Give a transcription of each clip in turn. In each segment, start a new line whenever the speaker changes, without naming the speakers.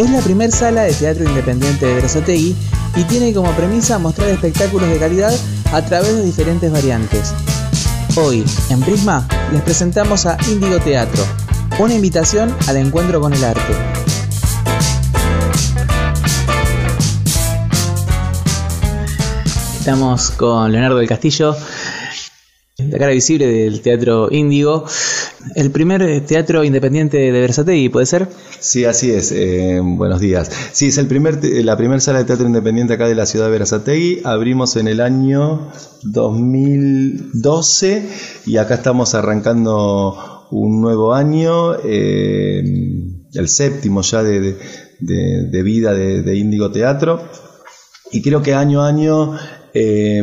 Es la primera sala de teatro independiente de Versategui y tiene como premisa mostrar espectáculos de calidad a través de diferentes variantes. Hoy, en Prisma, les presentamos a Índigo Teatro, una invitación al encuentro con el arte. Estamos con Leonardo del Castillo, la cara visible del Teatro Índigo, el primer eh, teatro independiente de Versategui, ¿puede ser?
Sí, así es. Eh, buenos días. Sí, es el primer, la primera sala de teatro independiente acá de la ciudad de Versategui. Abrimos en el año 2012 y acá estamos arrancando un nuevo año, eh, el séptimo ya de, vida de, de Índigo Teatro. Y creo que año a año eh,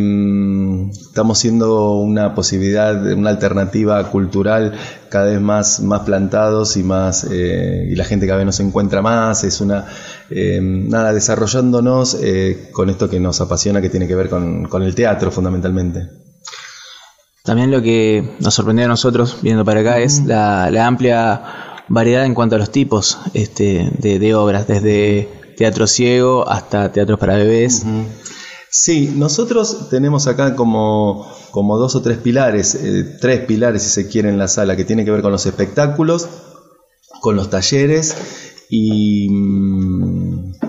estamos siendo una posibilidad, una alternativa cultural cada vez más, más plantados y más eh, y la gente cada vez nos encuentra más. Es una em, nada desarrollándonos eh, con esto que nos apasiona, que tiene que ver con, el teatro fundamentalmente.
También lo que nos sorprendió a nosotros viendo para acá es la, amplia variedad en cuanto a los tipos este, de, obras, desde teatro ciego hasta teatros para bebés.
Sí, nosotros tenemos acá como, como dos o tres pilares, eh, tres pilares si se quiere en la sala, que tiene que ver con los espectáculos, con los talleres y mm,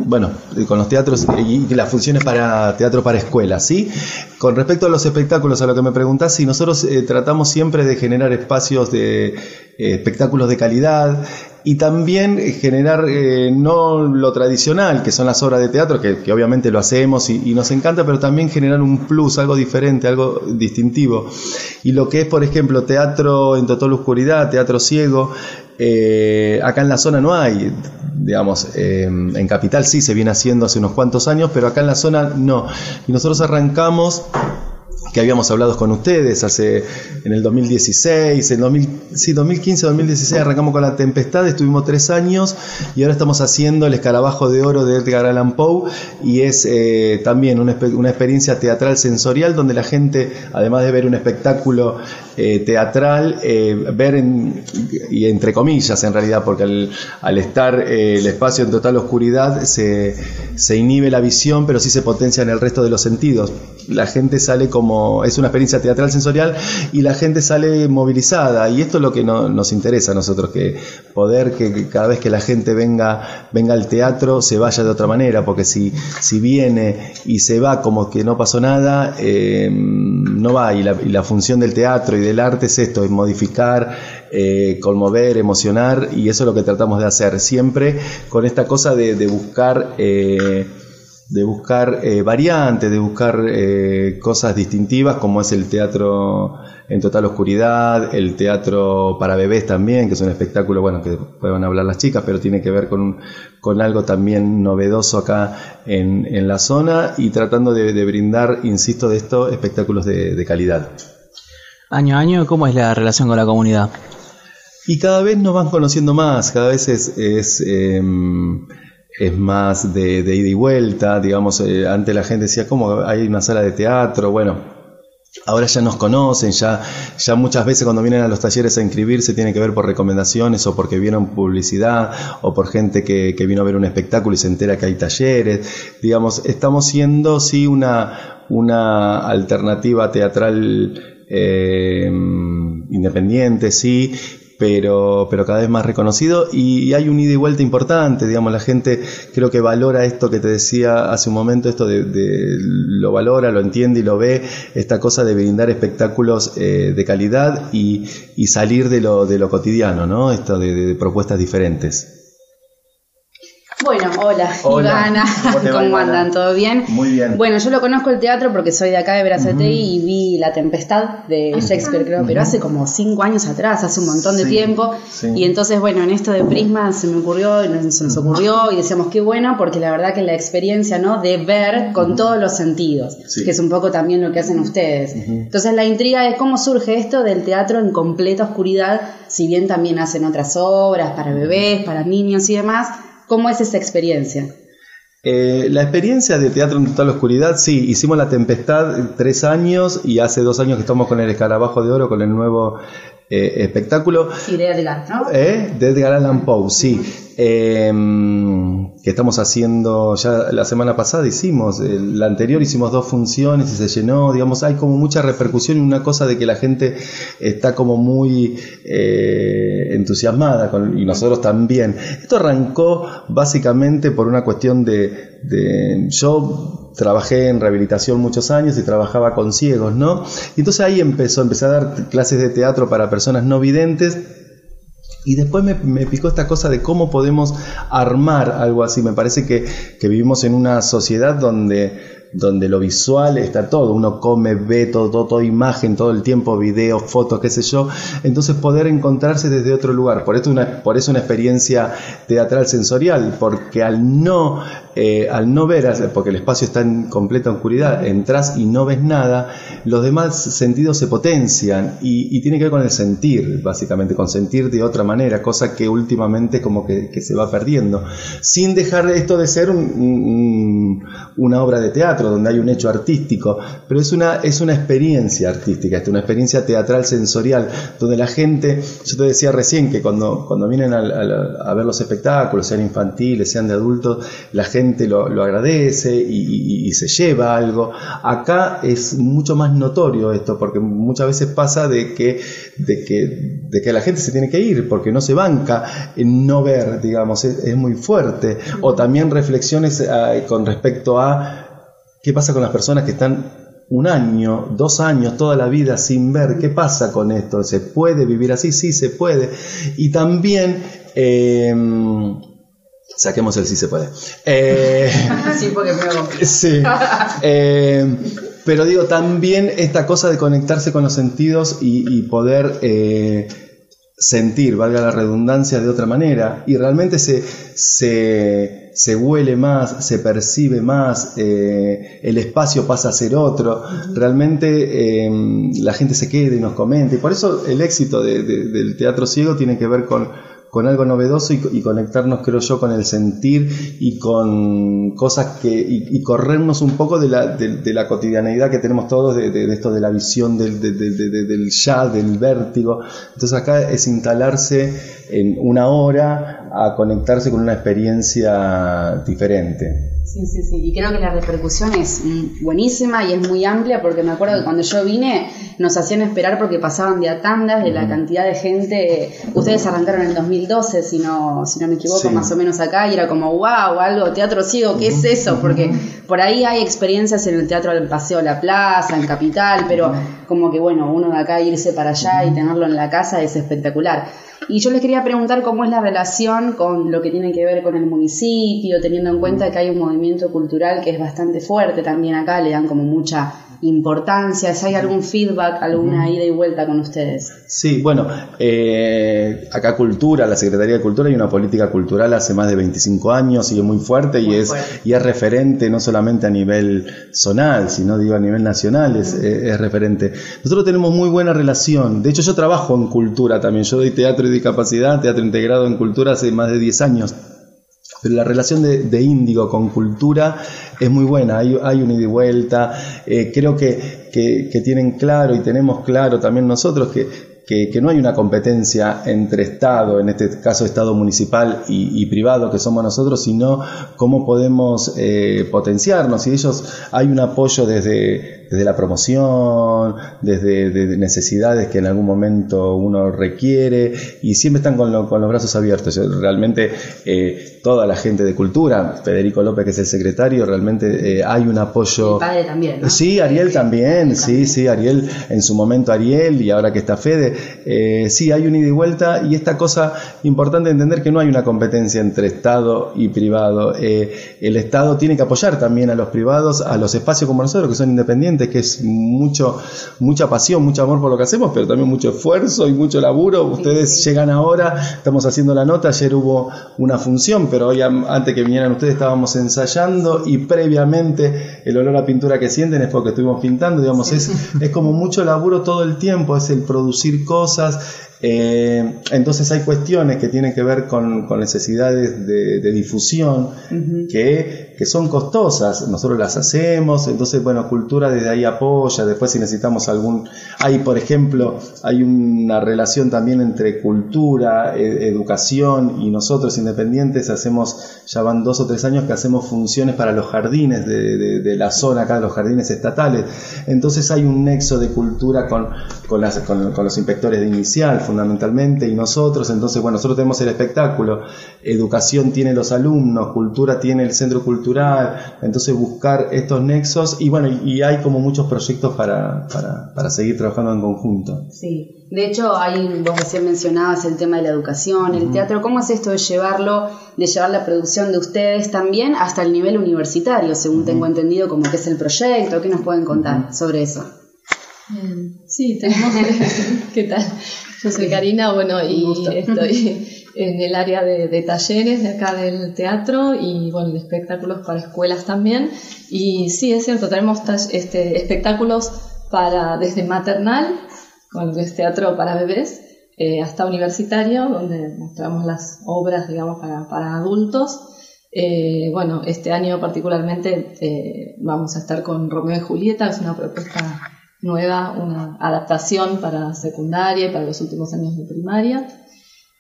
bueno, con los teatros y las funciones para teatro para escuelas, ¿sí? Con respecto a los espectáculos, a lo que me preguntás, sí, nosotros eh, tratamos siempre de generar espacios de eh, espectáculos de calidad, y también eh, generar eh, no lo tradicional, que son las obras de teatro, que, obviamente lo hacemos y, nos encanta, pero también generar un plus, algo diferente, algo distintivo. Y lo que es, por ejemplo, teatro en total oscuridad, teatro ciego, eh, acá en la zona no hay, digamos, en Capital sí se viene haciendo hace unos cuantos años, pero acá en la zona no. Y nosotros arrancamos que habíamos hablado con ustedes hace en el 2016, en 2000, sí, 2015, 2016 arrancamos con La Tempestad, estuvimos tres años y ahora estamos haciendo El Escarabajo de Oro de Edgar Allan Poe y es eh, también una, experiencia teatral sensorial donde la gente, además de ver un espectáculo eh, teatral, eh, ver, en, y entre comillas en realidad, porque al, al estar el espacio en total oscuridad se, se inhibe la visión, pero sí se potencia en el resto de los sentidos. La gente sale como es una experiencia teatral sensorial y la gente sale movilizada. Y esto es lo que nos interesa a nosotros, que poder que, cada vez que la gente venga, venga al teatro se vaya de otra manera, porque si, si viene y se va como que no pasó nada, eh, no va. Y la, función del teatro y del arte es esto, es modificar, eh, conmover, emocionar y eso es lo que tratamos de hacer siempre con esta cosa de, buscar... Eh, de buscar eh, variantes, de buscar eh, cosas distintivas, como es el teatro en total oscuridad, el teatro para bebés también, que es un espectáculo, bueno, que pueden hablar las chicas, pero tiene que ver con, con algo también novedoso acá en, en la zona y tratando de, brindar, insisto, de esto, espectáculos de, calidad.
Año a año, ¿cómo es la relación con la comunidad?
Y cada vez nos van conociendo más, cada vez es... es em, es más de, ida y vuelta, digamos, eh, antes la gente decía, ¿cómo hay una sala de teatro? Bueno, ahora ya nos conocen, ya, ya muchas veces cuando vienen a los talleres a inscribirse tiene que ver por recomendaciones o porque vieron publicidad o por gente que, vino a ver un espectáculo y se entera que hay talleres, digamos, estamos siendo sí una, una alternativa teatral eh, independiente, sí, pero, pero cada vez más reconocido y, hay un ida y vuelta importante, digamos, la gente creo que valora esto que te decía hace un momento, esto de, lo valora, lo entiende y lo ve, esta cosa de brindar espectáculos eh, de calidad y, y, salir de lo, de lo cotidiano, ¿no? Esto de propuestas diferentes.
Bueno, hola, Ivana, ¿cómo, andan? ¿Todo bien?
Muy bien.
Bueno, yo lo conozco el teatro porque soy de acá de Brazate y vi La Tempestad de Shakespeare, creo, pero hace como cinco años atrás, hace un montón de tiempo. Y entonces, bueno, en esto de Prisma se me ocurrió, se nos ocurrió y decíamos qué bueno, porque la verdad que la experiencia, ¿no? De ver con todos los sentidos, que es un poco también lo que hacen ustedes. Entonces, la intriga es cómo surge esto del teatro en completa oscuridad, si bien también hacen otras obras para bebés, para niños y demás ¿Cómo es esa experiencia?
Eh, la experiencia de teatro en total oscuridad, sí, hicimos La Tempestad tres años y hace dos años que estamos con el Escarabajo de Oro, con el nuevo eh, espectáculo.
Sí, de Edgar, ¿no?
¿Eh? De Edgar Allan Poe, sí. Em, que estamos haciendo, ya la semana pasada hicimos, la anterior hicimos dos funciones y se llenó, digamos, hay como mucha repercusión y una cosa de que la gente está como muy eh, entusiasmada y nosotros también. Esto arrancó básicamente por una cuestión de, de yo trabajé en rehabilitación muchos años y trabajaba con ciegos, ¿no? Y entonces ahí empezó, empecé a dar clases de teatro para personas no videntes y después me, picó esta cosa de cómo podemos armar algo así. Me parece que, que vivimos en una sociedad donde donde lo visual está todo, uno come, ve todo, todo, imagen, todo el tiempo, videos, fotos, qué sé yo, entonces poder encontrarse desde otro lugar, por eso una, por eso una experiencia teatral sensorial, porque al no, eh, al no ver, porque el espacio está en completa oscuridad, entras y no ves nada, los demás sentidos se potencian y, tiene que ver con el sentir, básicamente, con sentir de otra manera, cosa que últimamente como que, se va perdiendo, sin dejar esto de ser una obra de teatro, donde hay un hecho artístico, pero es una, es una experiencia artística, es una experiencia teatral sensorial, donde la gente, yo te decía recién que cuando, cuando vienen a, ver los espectáculos, sean infantiles, sean de adultos, la gente lo, agradece y, se lleva algo. Acá es mucho más notorio esto, porque muchas veces pasa de que, de que, de que la gente se tiene que ir, porque no se banca en no ver, digamos, es, muy fuerte. O también reflexiones con respecto a ¿Qué pasa con las personas que están un año, dos años, toda la vida sin ver? ¿Qué pasa con esto? ¿Se puede vivir así? Sí, se puede. Y también... Em, saquemos el sí se puede.
Eh, sí, porque me
Sí. Em, pero digo, también esta cosa de conectarse con los sentidos y, poder eh, sentir, valga la redundancia, de otra manera. Y realmente se, se, huele más, se percibe más, eh, el espacio pasa a ser otro. Realmente em, la gente se queda y nos comenta. Y por eso el éxito del teatro ciego tiene que ver con con algo novedoso y, conectarnos, creo yo, con el sentir y con cosas que, y, corrernos un poco de la, de, la cotidianeidad que tenemos todos, de, esto de la visión del, del ya, del vértigo. Entonces acá es instalarse en una hora a conectarse con una experiencia diferente.
Sí, sí, sí. Y creo que la repercusión es buenísima y es muy amplia porque me acuerdo que cuando yo vine nos hacían esperar porque pasaban de a tandas de la cantidad de gente. Ustedes arrancaron en el 2012, si no, si no me equivoco, más o menos acá, y era como, wow, algo, teatro ciego, ¿qué es eso? Porque por ahí hay experiencias en el teatro del Paseo La Plaza, en Capital, pero como que bueno, uno de acá irse para allá y tenerlo en la casa es espectacular. Y yo les quería preguntar cómo es la relación con lo que tiene que ver con el municipio, teniendo en cuenta que hay un movimiento cultural que es bastante fuerte también acá, le dan como mucha importancia? ¿Si hay algún feedback, alguna ida y vuelta con ustedes?
Sí, bueno, eh, acá Cultura, la Secretaría de Cultura, hay una política cultural hace más de 25 años y es muy fuerte, y, es, y es referente no solamente a nivel zonal, sino digo a nivel nacional, es, es, referente. Nosotros tenemos muy buena relación, de hecho yo trabajo en cultura también, yo doy teatro y discapacidad, teatro integrado en cultura hace más de 10 años. Pero la relación de, Índigo con cultura es muy buena, hay, hay un ida y vuelta, eh, creo que, que, tienen claro y tenemos claro también nosotros que, que, no hay una competencia entre Estado, en este caso Estado municipal y, privado que somos nosotros, sino cómo podemos eh, potenciarnos. Y ellos hay un apoyo desde, desde la promoción, desde necesidades que en algún momento uno requiere y siempre están con, con los brazos abiertos. Realmente eh, toda la gente de cultura, Federico López que es el secretario, realmente eh, hay un apoyo.
El padre también.
Sí, Ariel también, sí, sí, Ariel en su momento Ariel y ahora que está Fede eh, sí, hay un ida y vuelta y esta cosa importante entender que no hay una competencia entre Estado y privado. Eh, el Estado tiene que apoyar también a los privados, a los espacios como nosotros, que son independientes, que es mucho, mucha pasión, mucho amor por lo que hacemos, pero también mucho esfuerzo y mucho laburo. Ustedes llegan ahora, estamos haciendo la nota, ayer hubo una función, pero hoy antes que vinieran ustedes estábamos ensayando y previamente el olor a pintura que sienten es porque estuvimos pintando, digamos, es, es como mucho laburo todo el tiempo, es el producir cosas Eh, entonces hay cuestiones que tienen que ver con, necesidades de, difusión que, que, son costosas, nosotros las hacemos, entonces bueno, cultura desde ahí apoya, después si necesitamos algún, hay por ejemplo, hay una relación también entre cultura, e, educación y nosotros independientes hacemos, ya van dos o tres años que hacemos funciones para los jardines de, la zona acá, los jardines estatales, entonces hay un nexo de cultura con, con, las, con, con los inspectores de inicial, fundamentalmente y nosotros, entonces bueno, nosotros tenemos el espectáculo, educación tiene los alumnos, cultura tiene el centro cultural, entonces buscar estos nexos y bueno, y hay como muchos proyectos para, para, seguir trabajando en conjunto.
Sí, de hecho, hay, vos recién mencionabas el tema de la educación, el teatro, ¿cómo es esto de llevarlo, de llevar la producción de ustedes también hasta el nivel universitario, según tengo entendido, como que es el proyecto? ¿Qué nos pueden contar sobre eso?
Sí, tenemos. ¿Qué tal? Yo soy Karina, bueno, y estoy en el área de, talleres de acá del teatro y, bueno, de espectáculos para escuelas también. Y sí, es cierto, tenemos este, espectáculos para desde maternal, con el teatro para bebés, eh, hasta universitario, donde mostramos las obras, digamos, para, para adultos. Eh, bueno, este año particularmente eh, vamos a estar con Romeo y Julieta, es una propuesta nueva, una adaptación para secundaria y para los últimos años de primaria.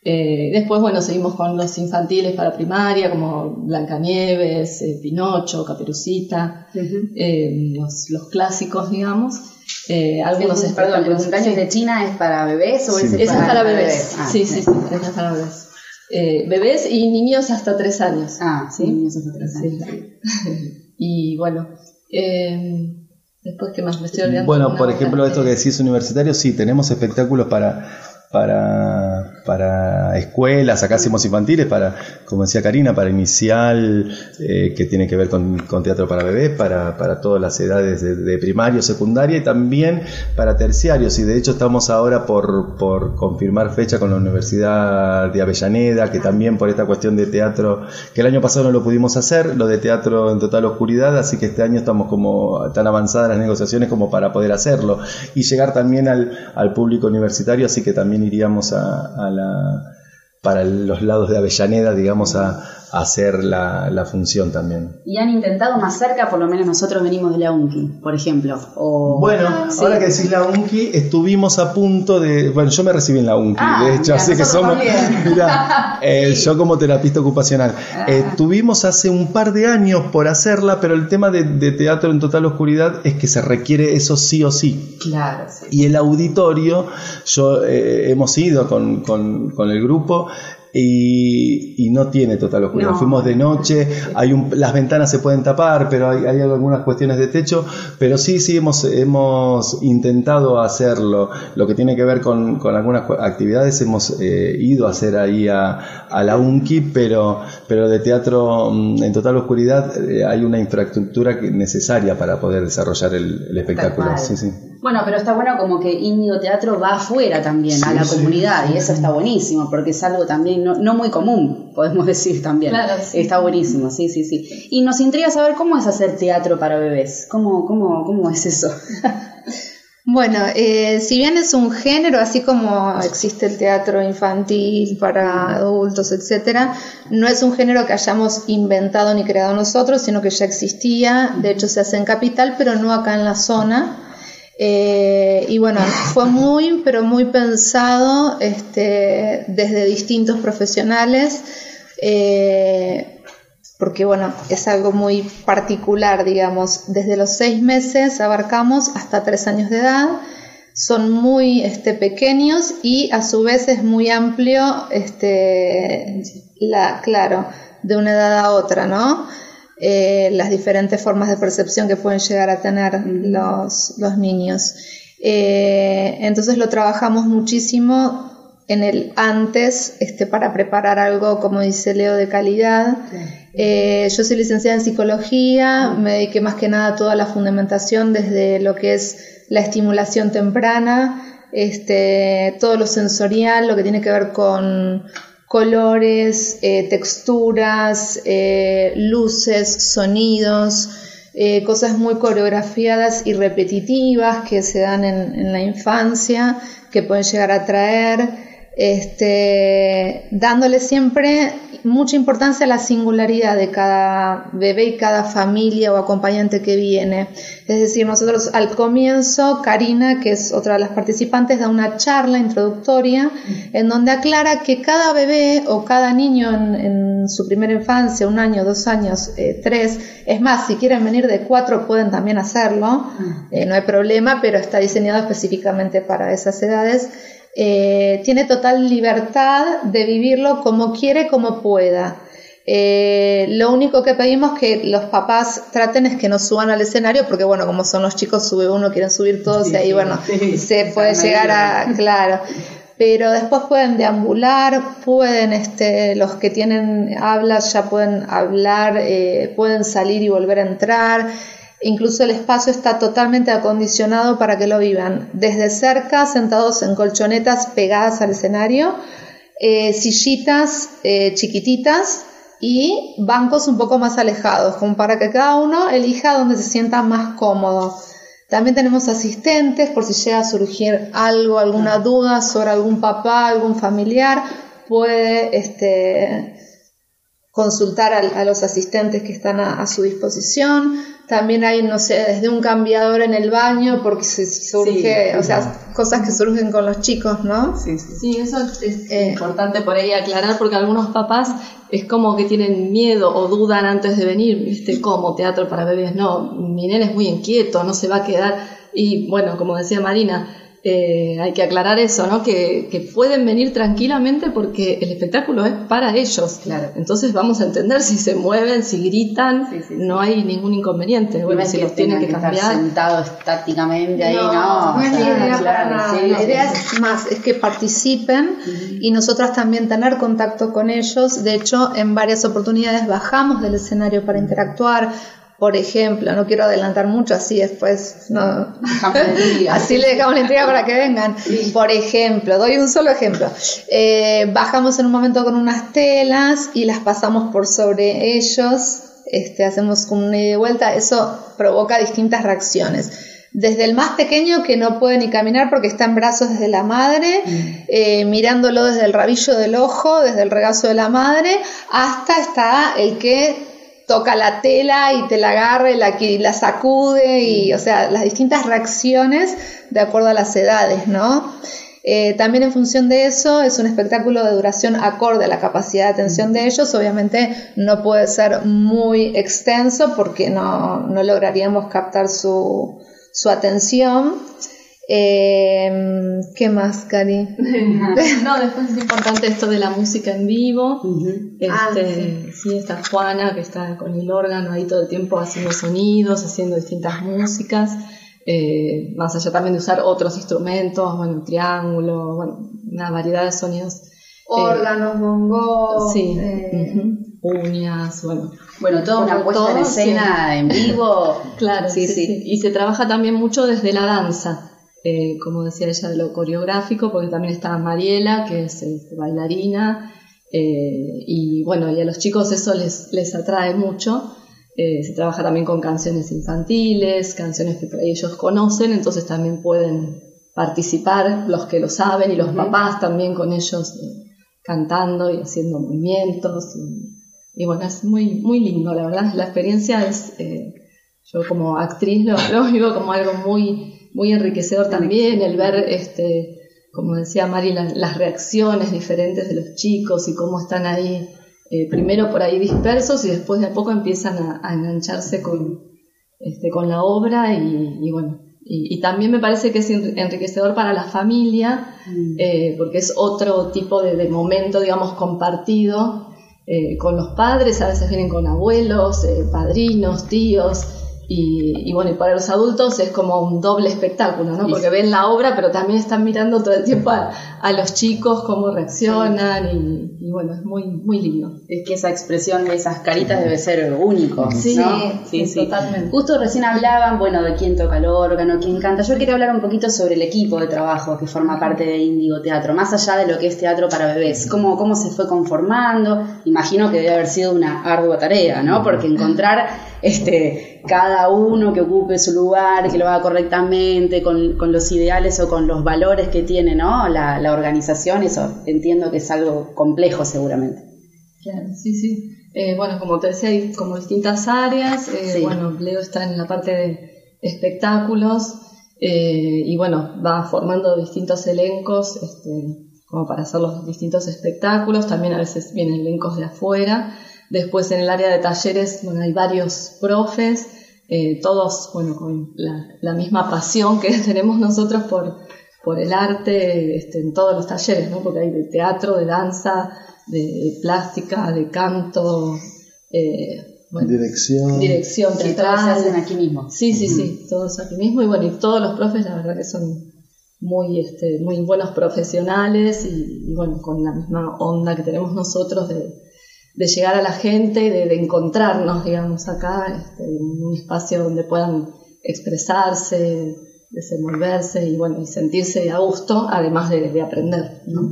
Eh, después, bueno, seguimos con los infantiles para primaria, como Blancanieves, eh, Pinocho, Caperucita, eh, los, clásicos, digamos.
algunos perdón, ¿los cumpleaños de China es para bebés o
es, para, bebés? Ah, sí, sí, sí, es para bebés. bebés y niños hasta tres años.
Ah, sí, niños hasta tres años.
y bueno, Después, ¿qué más? Me estoy olvidando.
Bueno, por ejemplo, esto que decís universitario, sí, tenemos espectáculos para para, para escuelas, acá hacemos infantiles, para, como decía Karina, para inicial, eh, que tiene que ver con, teatro para bebés, para, para todas las edades de, primario, secundaria y también para terciarios. Y de hecho estamos ahora por, por confirmar fecha con la Universidad de Avellaneda, que también por esta cuestión de teatro, que el año pasado no lo pudimos hacer, lo de teatro en total oscuridad, así que este año estamos como tan avanzadas las negociaciones como para poder hacerlo y llegar también al, al público universitario, así que también iríamos a, la, para los lados de Avellaneda, digamos, a, hacer la, la, función también.
¿Y han intentado más cerca? Por lo menos nosotros venimos de la UNCI, por ejemplo. O...
Bueno, ahora que decís la UNCI, estuvimos a punto de... Bueno, yo me recibí en la UNCI, ah, de hecho, así que somos... Mira, eh, yo como terapista ocupacional. Ah. estuvimos hace un par de años por hacerla, pero el tema de, teatro en total oscuridad es que se requiere eso sí o sí.
Claro.
Y el auditorio, yo eh, hemos ido con, con, con el grupo y, no tiene total oscuridad. Fuimos de noche, hay un, las ventanas se pueden tapar, pero hay, hay, algunas cuestiones de techo, pero sí, sí hemos, hemos intentado hacerlo. Lo que tiene que ver con, con algunas actividades hemos eh, ido a hacer ahí a, a, la UNCI, pero, pero de teatro mm, en total oscuridad eh, hay una infraestructura necesaria para poder desarrollar el, espectáculo. Sí, sí.
Bueno, pero está bueno como que Índigo Teatro va afuera también, a la comunidad, y eso está buenísimo, porque es algo también no, muy común, podemos decir también. Está buenísimo, sí, sí, sí. Y nos intriga saber cómo es hacer teatro para bebés, cómo, cómo, cómo es eso.
Bueno, eh, si bien es un género, así como existe el teatro infantil para adultos, etcétera, no es un género que hayamos inventado ni creado nosotros, sino que ya existía. De hecho, se hace en capital, pero no acá en la zona. Eh, y bueno, fue muy, pero muy pensado este, desde distintos profesionales, eh, porque bueno, es algo muy particular, digamos, desde los seis meses abarcamos hasta tres años de edad, son muy este, pequeños y a su vez es muy amplio, este, la, claro, de una edad a otra, ¿no? Eh, las diferentes formas de percepción que pueden llegar a tener los, los niños. Eh, entonces lo trabajamos muchísimo en el antes este, para preparar algo, como dice Leo, de calidad. Eh, yo soy licenciada en psicología, me dediqué más que nada a toda la fundamentación desde lo que es la estimulación temprana, este, todo lo sensorial, lo que tiene que ver con colores, eh, texturas, eh, luces, sonidos, eh, cosas muy coreografiadas y repetitivas que se dan en, la infancia, que pueden llegar a traer. Este, dándole siempre mucha importancia a la singularidad de cada bebé y cada familia o acompañante que viene. Es decir, nosotros al comienzo, Karina, que es otra de las participantes, da una charla introductoria en donde aclara que cada bebé o cada niño en, su primera infancia, un año, dos años, eh, tres, es más, si quieren venir de cuatro pueden también hacerlo, eh, no hay problema, pero está diseñado específicamente para esas edades eh, tiene total libertad de vivirlo como quiere, como pueda. Eh, lo único que pedimos que los papás traten es que no suban al escenario, porque bueno, como son los chicos, sube uno, quieren subir todos y ahí bueno, se puede llegar a, claro. Pero después pueden deambular, pueden, este, los que tienen hablas ya pueden hablar, eh, pueden salir y volver a entrar. Incluso el espacio está totalmente acondicionado para que lo vivan desde cerca, sentados en colchonetas pegadas al escenario, eh, sillitas eh, chiquititas y bancos un poco más alejados, como para que cada uno elija donde se sienta más cómodo. También tenemos asistentes por si llega a surgir algo, alguna duda sobre algún papá, algún familiar, puede este, consultar a, los asistentes que están a su disposición. También hay, no sé, desde un cambiador en el baño, porque se surge, o sea, cosas que surgen con los chicos, ¿no?
Sí, sí. sí eso es, eh, importante por ahí aclarar, porque algunos papás es como que tienen miedo o dudan antes de venir, ¿viste? Como teatro para bebés. No, mi nene es muy inquieto, no se va a quedar. Y bueno, como decía Marina, eh, hay que aclarar eso, ¿no? Que, pueden venir tranquilamente porque el espectáculo es para ellos. Claro. Entonces vamos a entender si se mueven, si gritan, no hay ningún inconveniente.
Bueno, si los tienen que, cambiar. Estar sentado estáticamente ahí, no.
No, es la idea La idea es más, es que participen y nosotros también tener contacto con ellos. De hecho, en varias oportunidades bajamos del escenario para interactuar por ejemplo, no quiero adelantar mucho, así después no. así le dejamos la intriga para que vengan. Por ejemplo, doy un solo ejemplo. Eh, bajamos en un momento con unas telas y las pasamos por sobre ellos, este, hacemos una ida y vuelta, eso provoca distintas reacciones. Desde el más pequeño que no puede ni caminar porque está en brazos desde la madre, mm. eh, mirándolo desde el rabillo del ojo, desde el regazo de la madre, hasta está el que toca la tela y te la agarra y la, la sacude y, o sea, las distintas reacciones de acuerdo a las edades, ¿no? Eh, también en función de eso es un espectáculo de duración acorde a la capacidad de atención de ellos. Obviamente no puede ser muy extenso porque no, no lograríamos captar su, su atención. Eh, ¿Qué más, Cari?
no, después es importante esto de la música en vivo. este, ah, sí. está Juana, que está con el órgano ahí todo el tiempo haciendo sonidos, haciendo distintas músicas. Eh, más allá también de usar otros instrumentos, bueno, triángulo, bueno, una variedad de sonidos.
Órganos, eh, bongos,
sí, eh, uñas, bueno.
Bueno, toda una puesta en escena en vivo.
claro, sí, sí, Y se trabaja también mucho desde la danza. Eh, como decía ella, de lo coreográfico, porque también está Mariela, que es este, bailarina, eh, y bueno, y a los chicos eso les, les atrae mucho. Eh, se trabaja también con canciones infantiles, canciones que ellos conocen, entonces también pueden participar los que lo saben y los papás también con ellos cantando y haciendo movimientos. Y, bueno, es muy, muy lindo, la verdad. La experiencia es, yo como actriz lo, lo vivo como algo muy muy enriquecedor también el ver, este, como decía Mari, las reacciones diferentes de los chicos y cómo están ahí, eh, primero por ahí dispersos y después de a poco empiezan a, engancharse con, este, con la obra y, bueno. Y, también me parece que es enriquecedor para la familia, mm. eh, porque es otro tipo de, momento, digamos, compartido eh, con los padres, a veces vienen con abuelos, padrinos, tíos, y, bueno, y para los adultos es como un doble espectáculo, ¿no? Porque ven la obra, pero también están mirando todo el tiempo a, los chicos, cómo reaccionan y, bueno, es muy, muy lindo.
Es que esa expresión de esas caritas debe ser único,
sí, ¿no? Sí, sí, totalmente.
Justo recién hablaban, bueno, de quién toca el órgano, quién canta. Yo quiero hablar un poquito sobre el equipo de trabajo que forma parte de Índigo Teatro, más allá de lo que es teatro para bebés. ¿Cómo, cómo se fue conformando? Imagino que debe haber sido una ardua tarea, ¿no? Porque encontrar este, cada uno que ocupe su lugar, que lo haga correctamente, con, los ideales o con los valores que tiene ¿no? la, organización, eso entiendo que es algo complejo seguramente.
Claro, sí, sí. Eh, bueno, como te decía, hay como distintas áreas. Eh, bueno, Leo está en la parte de espectáculos eh, y bueno, va formando distintos elencos este, como para hacer los distintos espectáculos. También a veces vienen elencos de afuera. Después en el área de talleres, bueno, hay varios profes, eh, todos, bueno, con la, misma pasión que tenemos nosotros por, por el arte este, en todos los talleres, ¿no? Porque hay de teatro, de danza, de plástica, de canto,
eh, dirección.
Dirección
teatral. se hacen aquí mismo.
Sí, sí, sí, todos aquí mismo. Y bueno, y todos los profes, la verdad que son muy, este, muy buenos profesionales y, bueno, con la misma onda que tenemos nosotros de, de llegar a la gente y de, encontrarnos, digamos, acá, este, en un espacio donde puedan expresarse, desenvolverse y bueno, y sentirse a gusto, además de, aprender, ¿no?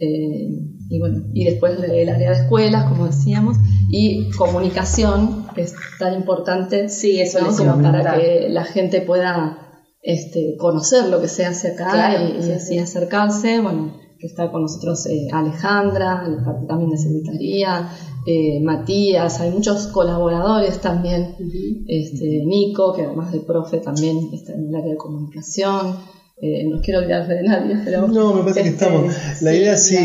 Eh, y bueno, y después el área de escuelas, como decíamos, y comunicación, que es tan importante
sí, eso
como para que la gente pueda este, conocer lo que se hace acá y, así acercarse. Bueno, que está con nosotros eh, Alejandra, la parte también de secretaría, eh, Matías, hay muchos colaboradores también, este, Nico, que además de profe también está en el área de comunicación. Eh, no quiero olvidarse de nadie, pero...
No, me parece que este, estamos... La idea sí,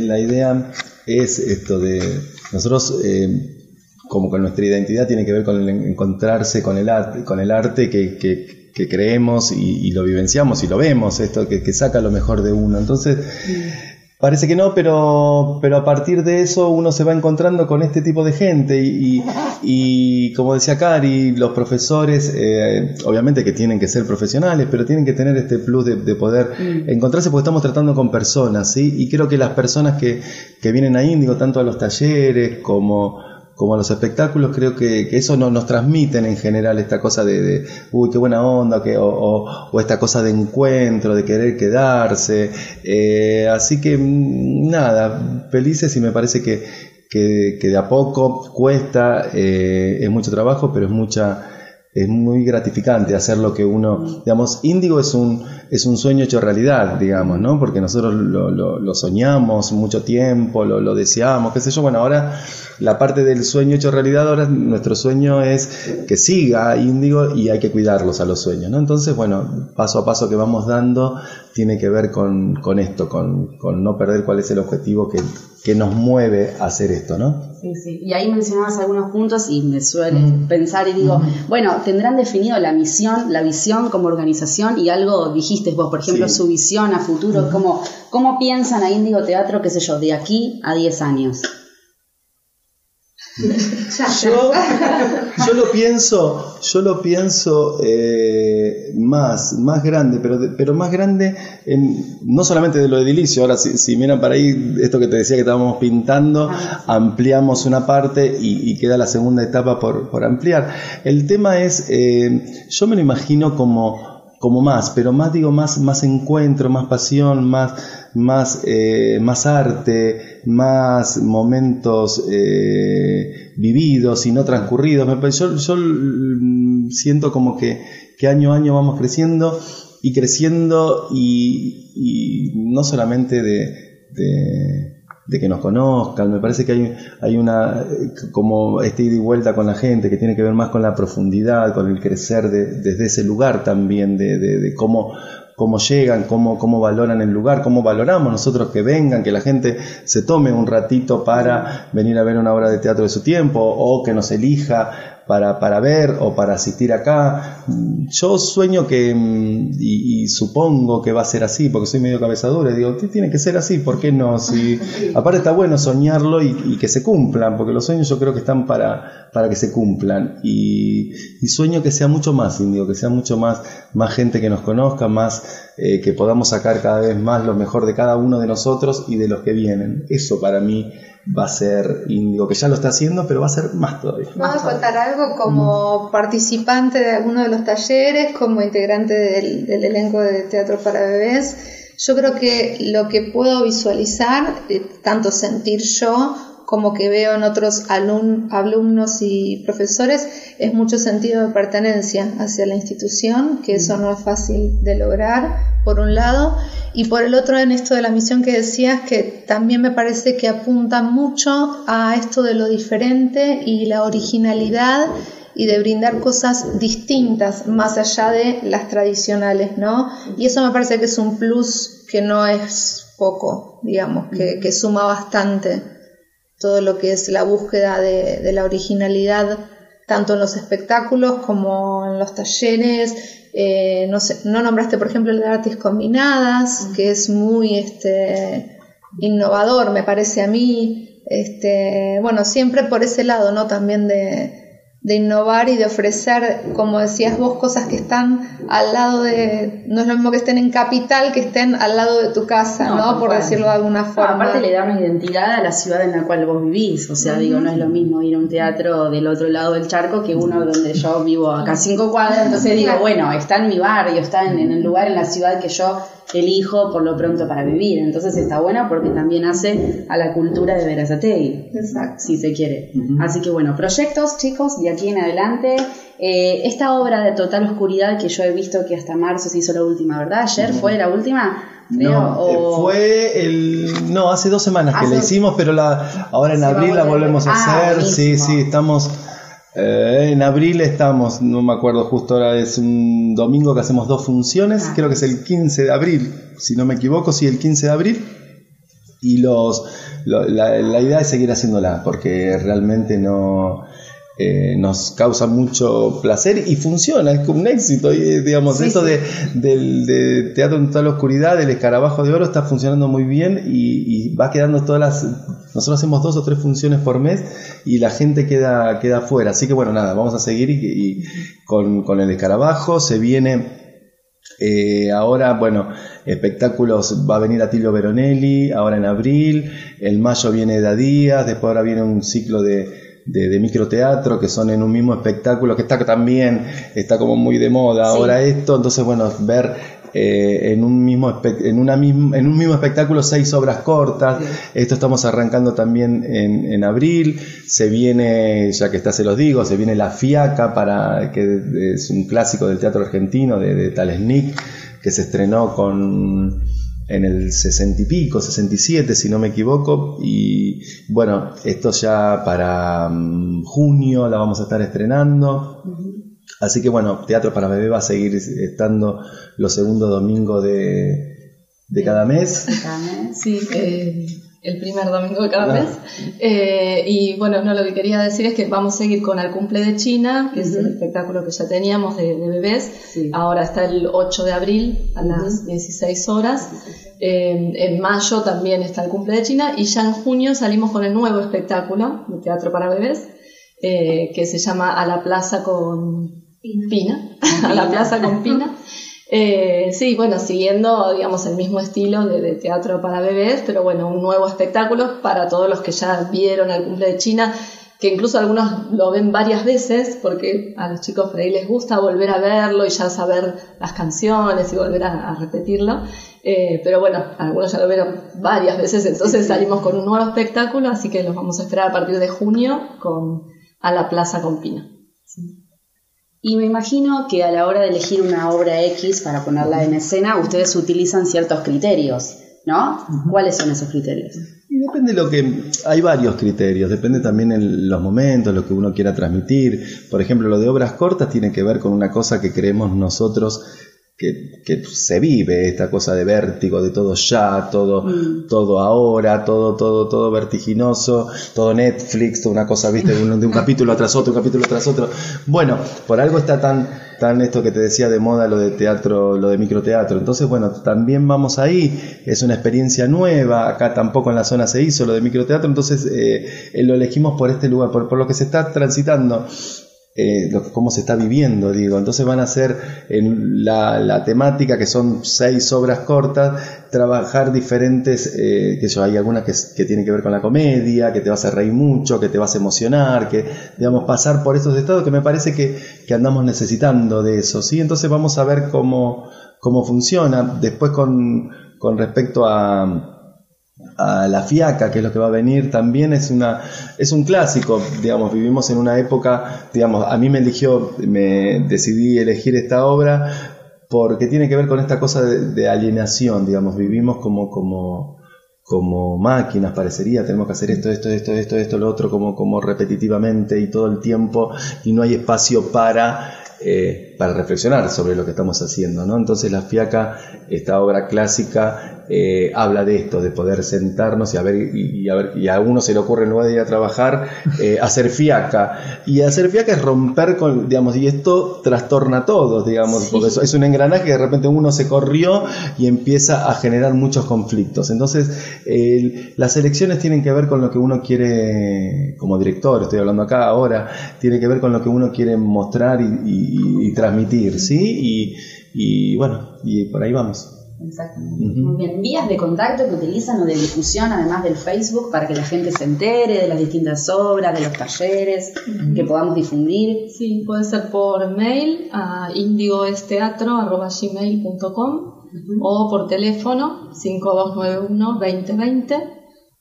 la idea es esto de nosotros, como con nuestra identidad, tiene que ver con encontrarse con el arte, con el arte que, que, creemos y, lo vivenciamos y lo vemos, esto que, saca lo mejor de uno. Entonces, Parece que no, pero, pero a partir de eso uno se va encontrando con este tipo de gente y, y, como decía Cari, los profesores, eh, obviamente que tienen que ser profesionales, pero tienen que tener este plus de, poder mm. encontrarse porque estamos tratando con personas, ¿sí? Y creo que las personas que, que vienen a Índigo, tanto a los talleres como como los espectáculos, creo que, eso no, nos transmiten en general esta cosa de, uy, qué buena onda, que, o, esta cosa de encuentro, de querer quedarse. Eh, así que mm, nada, felices y me parece que, que, de a poco cuesta, eh, es mucho trabajo, pero es mucha es muy gratificante hacer lo que uno, digamos, Índigo es un, es un sueño hecho realidad, digamos, ¿no? Porque nosotros lo, lo, soñamos mucho tiempo, lo, lo, deseamos, qué sé yo. Bueno, ahora la parte del sueño hecho realidad, ahora nuestro sueño es que siga Índigo y hay que cuidarlos a los sueños, ¿no? Entonces, bueno, paso a paso que vamos dando tiene que ver con, con esto, con, con no perder cuál es el objetivo que, que nos mueve a hacer esto, ¿no?
Sí, sí. Y ahí mencionabas algunos puntos y me suele pensar y digo, bueno, tendrán definido la misión, la visión como organización y algo dijiste vos, por ejemplo, su visión a futuro, cómo, cómo piensan a Índigo Teatro, qué sé yo, de aquí a 10 años.
Yo, yo lo pienso, yo lo pienso eh, más, más grande, pero, pero más grande en, no solamente de lo edilicio, ahora si, miran para ahí, esto que te decía que estábamos pintando, ampliamos una parte y, queda la segunda etapa por, por ampliar. El tema es, eh, yo me lo imagino como como más, pero más digo más, más encuentro, más pasión, más, más, eh, más arte, más momentos eh, vividos y no transcurridos. Yo, yo mm, siento como que, que, año a año vamos creciendo y creciendo y, y no solamente de de que nos conozcan, me parece que hay, hay una, como este ida y vuelta con la gente, que tiene que ver más con la profundidad, con el crecer desde ese lugar también, de, de, cómo, cómo llegan, cómo, cómo valoran el lugar, cómo valoramos nosotros que vengan, que la gente se tome un ratito para venir a ver una obra de teatro de su tiempo o que nos elija para, para ver o para asistir acá. Yo sueño que, mm, y, supongo que va a ser así, porque soy medio cabezadura, y digo, tiene que ser así, ¿por qué no? Si, aparte está bueno soñarlo y, que se cumplan, porque los sueños yo creo que están para, para que se cumplan. Y, sueño que sea mucho más indio, que sea mucho más, más gente que nos conozca, más eh, que podamos sacar cada vez más lo mejor de cada uno de nosotros y de los que vienen. Eso para mí va a ser Índigo, que ya lo está haciendo, pero va a ser más todavía.
¿Vamos a contar algo como participante de alguno de los talleres, como integrante del, elenco de teatro para bebés? Yo creo que lo que puedo visualizar, eh, tanto sentir yo como que veo en otros alumnos y profesores, es mucho sentido de pertenencia hacia la institución, que eso no es fácil de lograr, por un lado, y por el otro en esto de la misión que decías, que también me parece que apunta mucho a esto de lo diferente y la originalidad y de brindar cosas distintas más allá de las tradicionales, ¿no? Y eso me parece que es un plus que no es poco, digamos, que, suma bastante todo lo que es la búsqueda de, la originalidad, tanto en los espectáculos como en los talleres. Eh, no, sé, no nombraste, por ejemplo, el de artes combinadas, que es muy este, innovador, me parece a mí. Este, bueno, siempre por ese lado, ¿no? También de, de innovar y de ofrecer, como decías vos, cosas que están al lado de, no es lo mismo que estén en capital, que estén al lado de tu casa, ¿no? Por decirlo de alguna forma.
aparte le da una identidad a la ciudad en la cual vos vivís, o sea, digo, no es lo mismo ir a un teatro del otro lado del charco que uno donde yo vivo acá cinco cuadras, entonces digo, bueno, está en mi barrio, está en, en el lugar, en la ciudad que yo elijo por lo pronto para vivir. Entonces está buena porque también hace a la cultura de Verazategui, si se quiere. Así que bueno, proyectos chicos de aquí en adelante. Eh, esta obra de Total Oscuridad que yo he visto que hasta marzo se hizo la última, ¿verdad? Ayer fue la última.
No, eh, fue el. No, hace dos semanas que la hicimos, pero la, ahora en abril la volvemos a ah, hacer. Sí, sí, estamos eh, en abril estamos, no me acuerdo justo ahora, es un domingo que hacemos dos funciones, ah. creo que es el 15 de abril, si no me equivoco, sí, el 15 de abril. Y los, la, la, idea es seguir haciéndola, porque realmente no, eh, nos causa mucho placer y funciona, es un éxito. Y, digamos, esto De, del Teatro en toda la oscuridad, del escarabajo de oro, está funcionando muy bien y, va quedando todas las. Nosotros hacemos dos o tres funciones por mes y la gente queda, queda fuera. Así que bueno, nada, vamos a seguir y, con, con, el escarabajo. Se viene. Eh, ahora, bueno, espectáculos, va a venir Atilio Veronelli, ahora en abril, el mayo viene Da Díaz, después ahora viene un ciclo de, de, microteatro que son en un mismo espectáculo, que está también, está como muy de moda ahora esto, entonces bueno, ver eh, en, un mismo en, una en un mismo espectáculo seis obras cortas. Esto estamos arrancando también en, en, abril. Se viene, ya que está se los digo, se viene La Fiaca, para, que es un clásico del teatro argentino de, de Talesnik, que se estrenó con en el 60 y pico, 67 si no me equivoco, y bueno, esto ya para mm, junio la vamos a estar estrenando. Así que bueno, Teatro para Bebé va a seguir estando los segundos domingos de, de cada mes.
Sí, eh, el primer domingo de cada mes. Eh, y bueno, no, lo que quería decir es que vamos a seguir con el cumple de China, que es el espectáculo que ya teníamos de, bebés. Ahora está el 8 de abril a las 16 horas. Eh, en mayo también está el cumple de China y ya en junio salimos con el nuevo espectáculo de teatro para bebés, eh, que se llama A la Plaza con Pina. a la Plaza con Pina. Eh, sí, bueno, siguiendo, digamos, el mismo estilo de, teatro para bebés, pero bueno, un nuevo espectáculo para todos los que ya vieron el cumple de China, que incluso algunos lo ven varias veces, porque a los chicos por ahí les gusta volver a verlo y ya saber las canciones y volver a, repetirlo. Eh, pero bueno, algunos ya lo vieron varias veces, entonces salimos con un nuevo espectáculo, así que los vamos a esperar a partir de junio con A la Plaza con Pina.
Y me imagino que a la hora de elegir una obra X para ponerla en escena, ustedes utilizan ciertos criterios, ¿no? ¿Cuáles son esos criterios?
Y depende de lo que. Hay varios criterios, depende también en los momentos, lo que uno quiera transmitir. Por ejemplo, lo de obras cortas tiene que ver con una cosa que creemos nosotros que, que, se vive esta cosa de vértigo, de todo ya, todo, mm. todo ahora, todo, todo, todo vertiginoso, todo Netflix, una cosa, viste, de un, capítulo tras otro, un capítulo tras otro. Bueno, por algo está tan, tan esto que te decía de moda, lo de teatro, lo de microteatro. Entonces, bueno, también vamos ahí, es una experiencia nueva, acá tampoco en la zona se hizo lo de microteatro, entonces eh, lo elegimos por este lugar, por, por lo que se está transitando eh, cómo se está viviendo, digo. Entonces van a ser en la, temática, que son seis obras cortas, trabajar diferentes, eh, que yo, hay algunas que, que, tienen que ver con la comedia, que te vas a reír mucho, que te vas a emocionar, que, digamos, pasar por estos estados que me parece que, que andamos necesitando de eso, ¿sí? Entonces vamos a ver cómo, cómo funciona. Después con, con respecto a a la fiaca, que es lo que va a venir, también es una es un clásico, digamos, vivimos en una época, digamos, a mí me eligió, me decidí elegir esta obra porque tiene que ver con esta cosa de, alienación, digamos, vivimos como como como máquinas parecería, tenemos que hacer esto, esto, esto, esto, esto, lo otro, como, como repetitivamente y todo el tiempo, y no hay espacio para eh, para reflexionar sobre lo que estamos haciendo. ¿no? Entonces la Fiaca, esta obra clásica, eh, habla de esto, de poder sentarnos y a ver, y, a, ver, y a uno se le ocurre en lugar de ir a trabajar, eh, hacer Fiaca. Y hacer Fiaca es romper con, digamos, y esto trastorna a todos, digamos, porque es, es un engranaje que de repente uno se corrió y empieza a generar muchos conflictos. Entonces, las elecciones tienen que ver con lo que uno quiere, como director, estoy hablando acá ahora, tiene que ver con lo que uno quiere mostrar y y, transmitir, ¿sí? Y, bueno, y por ahí vamos.
Exactamente. Muy bien. ¿Vías de contacto que utilizan o de difusión, además del Facebook, para que la gente se entere de las distintas obras, de los talleres, que podamos difundir?
Sí, puede ser por mail a indigoesteatro.gmail.com o por teléfono 5291-2020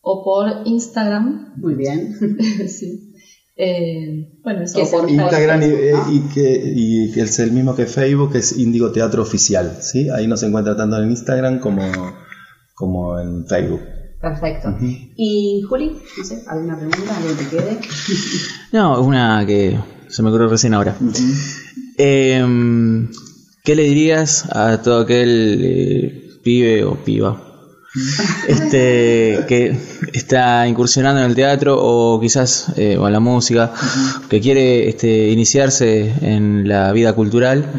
o por Instagram.
Muy bien.
sí. Eh, bueno,
eso por Instagram eh, y, que, y, que, es el mismo que Facebook, es Índigo Teatro Oficial. ¿sí? Ahí nos encuentra tanto en Instagram como, como en Facebook.
Perfecto. ¿Y Juli? No sé, ¿alguna pregunta? ¿Algo que te quede?
no, una que se me ocurrió recién ahora. Em, ¿Qué le dirías a todo aquel eh, pibe o piba este, que está incursionando en el teatro o quizás eh, o en la música, que quiere este, iniciarse en la vida cultural,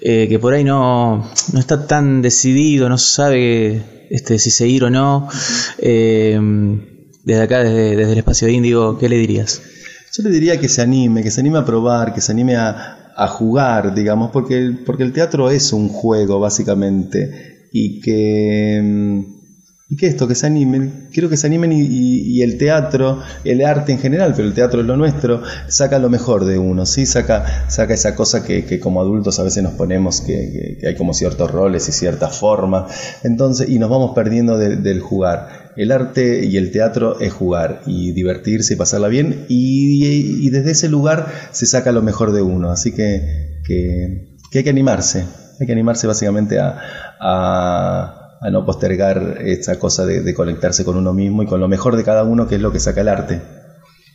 eh, que por ahí no, no, está tan decidido, no sabe este, si seguir o no. Eh, desde acá, desde, desde, el espacio índigo, ¿qué le dirías?
Yo le diría que se anime, que se anime a probar, que se anime a, a jugar, digamos, porque porque el teatro es un juego, básicamente, y que y que esto, que se animen, quiero que se animen y, el teatro, el arte en general, pero el teatro es lo nuestro, saca lo mejor de uno, ¿sí? Saca, saca esa cosa que, como adultos a veces nos ponemos, que, hay como ciertos roles y ciertas formas, entonces, y nos vamos perdiendo del jugar. El arte y el teatro es jugar y divertirse y pasarla bien, y, desde ese lugar se saca lo mejor de uno, así que, que, hay que animarse, hay que animarse básicamente a no postergar esa cosa de, conectarse con uno mismo y con lo mejor de cada uno, que es lo que saca el arte.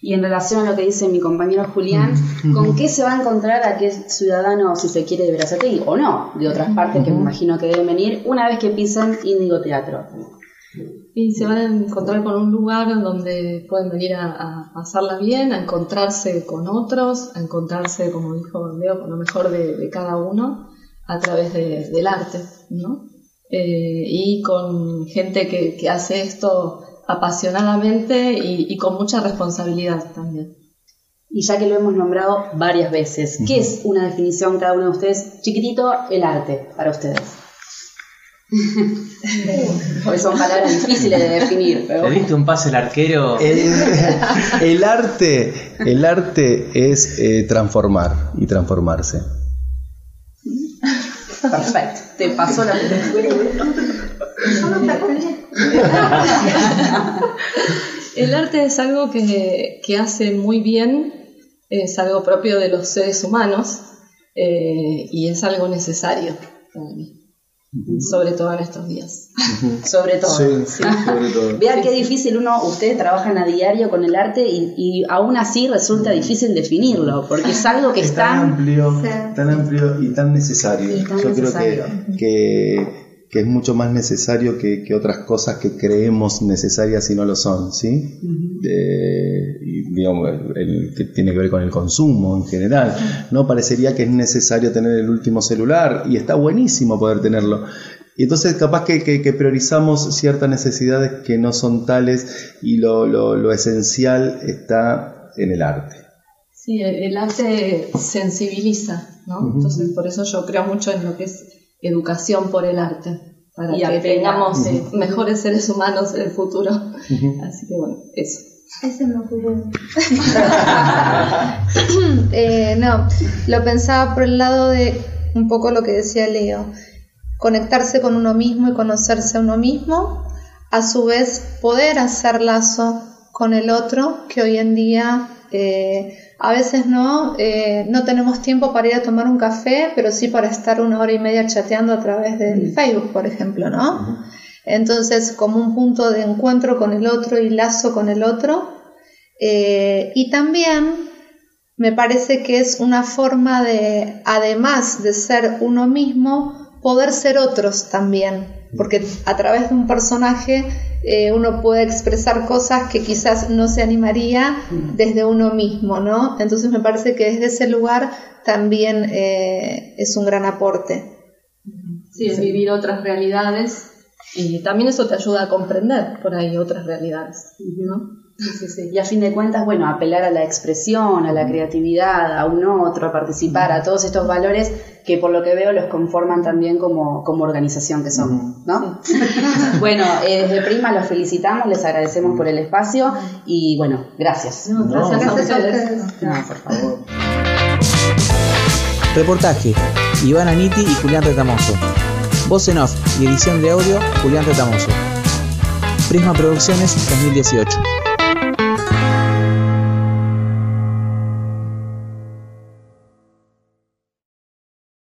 Y en relación a lo que dice mi compañero Julián, ¿con qué se va a encontrar aquel ciudadano, si se quiere, de Berazategui o no, de otras partes que me imagino que deben venir, una vez que pisan Índigo Teatro?
Y se van a encontrar con un lugar donde pueden venir a, pasarla bien, a encontrarse con otros, a encontrarse, como dijo Leo, con lo mejor de, cada uno a través del arte, ¿no? Eh, y con gente que, hace esto apasionadamente y, con mucha responsabilidad también.
Y ya que lo hemos nombrado varias veces, ¿qué es una definición cada uno de ustedes? Chiquitito, el arte para ustedes. Porque son palabras difíciles de definir.
Pero... ¿Le diste un pase al arquero?
El, arte, el arte es eh, transformar y transformarse.
Perfecto. Te pasó la
El arte es algo que, hace muy bien, es algo propio de los seres humanos eh, y es algo necesario sobre todo en estos días.
sobre todo. Sí, Vean qué difícil uno, ustedes trabajan a diario con el arte y, aún así resulta difícil definirlo, porque es algo que es,
tan, amplio, tan amplio y tan necesario. Yo creo que que es mucho más necesario que, otras cosas que creemos necesarias y no lo son, ¿sí? digamos, el, que tiene que ver con el consumo en general, ¿no? Parecería que es necesario tener el último celular y está buenísimo poder tenerlo. Y entonces capaz que, que, priorizamos ciertas necesidades que no son tales y lo, lo, lo esencial está en el arte.
Sí, el arte sensibiliza, ¿no? Entonces por eso yo creo mucho en lo que es educación por el arte, para que tengamos eh, mejores seres humanos en el futuro. Así que bueno, eso.
Ese no eh, no, lo pensaba por el lado de un poco lo que decía Leo, conectarse con uno mismo y conocerse a uno mismo a su vez poder hacer lazo con el otro, que hoy en día eh, a veces no, eh, no tenemos tiempo para ir a tomar un café, pero sí para estar una hora y media chateando a través del. Facebook, por ejemplo, ¿no? Entonces, como un punto de encuentro con el otro y lazo con el otro. Eh, y también me parece que es una forma de, además de ser uno mismo, poder ser otros también porque a través de un personaje eh, uno puede expresar cosas que quizás no se animaría desde uno mismo, ¿no? Entonces me parece que desde ese lugar también eh, es un gran aporte.
Sí, es vivir otras realidades y también eso te ayuda a comprender por ahí otras realidades, ¿no?
Y a fin de cuentas, bueno, apelar a la expresión, a la creatividad, a un otro, a participar, a todos estos valores que por lo que veo los conforman también como, como organización que somos, ¿no? bueno, eh, desde Prima los felicitamos, les agradecemos por el espacio y bueno, gracias.
gracias, a ustedes.
por favor.
Reportaje, Iván Aniti y Julián Retamoso. Voz en off y edición de audio, Julián Retamoso. Prisma Producciones 2018.